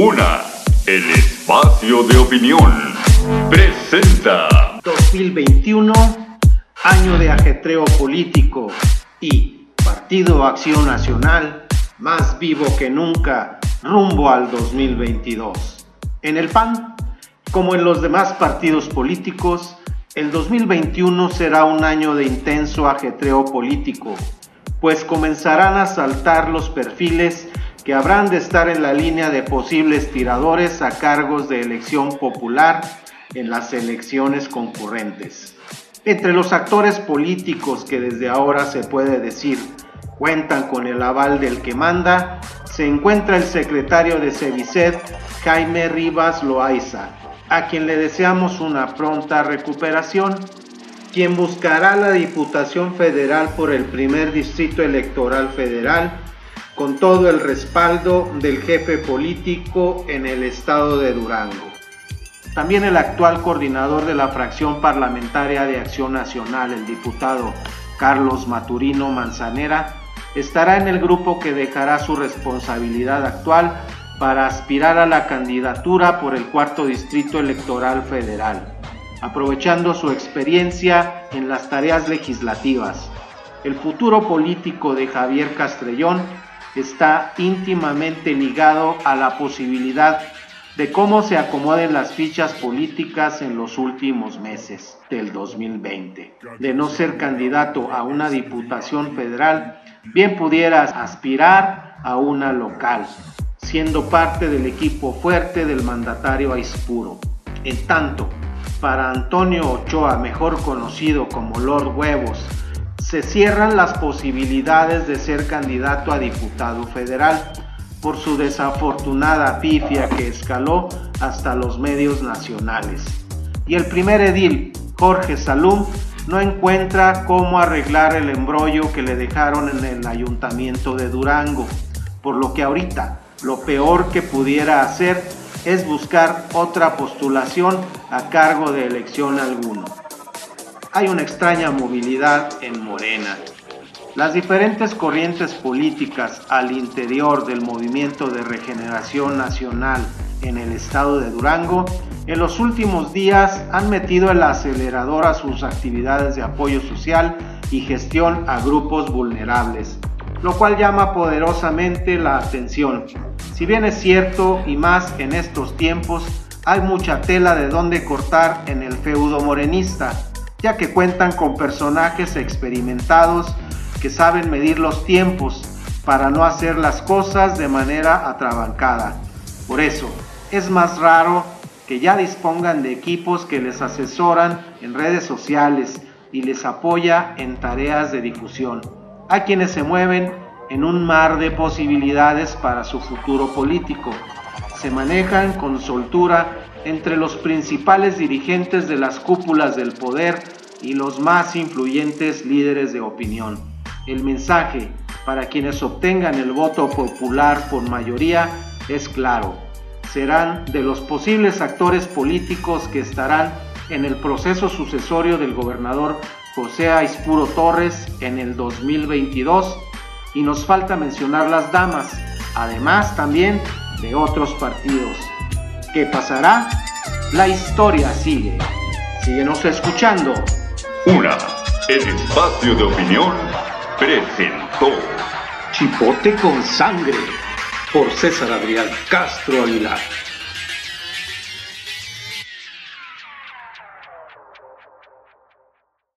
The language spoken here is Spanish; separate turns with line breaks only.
Una, el espacio de opinión. Presenta
2021, año de ajetreo político y Partido Acción Nacional, más vivo que nunca, rumbo al 2022. En el PAN, como en los demás partidos políticos, el 2021 será un año de intenso ajetreo político, pues comenzarán a saltar los perfiles que habrán de estar en la línea de posibles tiradores a cargos de elección popular en las elecciones concurrentes. Entre los actores políticos que desde ahora se puede decir cuentan con el aval del que manda, se encuentra el secretario de Cevicet, Jaime Rivas Loaiza, a quien le deseamos una pronta recuperación, quien buscará la Diputación Federal por el primer Distrito Electoral Federal con todo el respaldo del jefe político en el estado de Durango. También el actual coordinador de la fracción parlamentaria de Acción Nacional, el diputado Carlos Maturino Manzanera, estará en el grupo que dejará su responsabilidad actual para aspirar a la candidatura por el cuarto distrito electoral federal, aprovechando su experiencia en las tareas legislativas. El futuro político de Javier Castrellón está íntimamente ligado a la posibilidad de cómo se acomoden las fichas políticas en los últimos meses del 2020. De no ser candidato a una diputación federal, bien pudiera aspirar a una local, siendo parte del equipo fuerte del mandatario Aispuro. En tanto, para Antonio Ochoa, mejor conocido como Lord Huevos, se cierran las posibilidades de ser candidato a diputado federal por su desafortunada pifia que escaló hasta los medios nacionales. Y el primer edil, Jorge Salum, no encuentra cómo arreglar el embrollo que le dejaron en el ayuntamiento de Durango, por lo que ahorita lo peor que pudiera hacer es buscar otra postulación a cargo de elección alguno hay una extraña movilidad en Morena. Las diferentes corrientes políticas al interior del movimiento de regeneración nacional en el estado de Durango en los últimos días han metido el acelerador a sus actividades de apoyo social y gestión a grupos vulnerables, lo cual llama poderosamente la atención. Si bien es cierto y más en estos tiempos, hay mucha tela de donde cortar en el feudo morenista, ya que cuentan con personajes experimentados que saben medir los tiempos para no hacer las cosas de manera atrabancada. Por eso, es más raro que ya dispongan de equipos que les asesoran en redes sociales y les apoya en tareas de difusión. Hay quienes se mueven en un mar de posibilidades para su futuro político. Se manejan con soltura entre los principales dirigentes de las cúpulas del poder y los más influyentes líderes de opinión. El mensaje para quienes obtengan el voto popular por mayoría es claro. Serán de los posibles actores políticos que estarán en el proceso sucesorio del gobernador José Aispuro Torres en el 2022 y nos falta mencionar las damas, además también de otros partidos. ¿Qué pasará? La historia sigue. Síguenos escuchando.
Una, el espacio de opinión presentó
Chipote con sangre por César Adrián Castro Aguilar.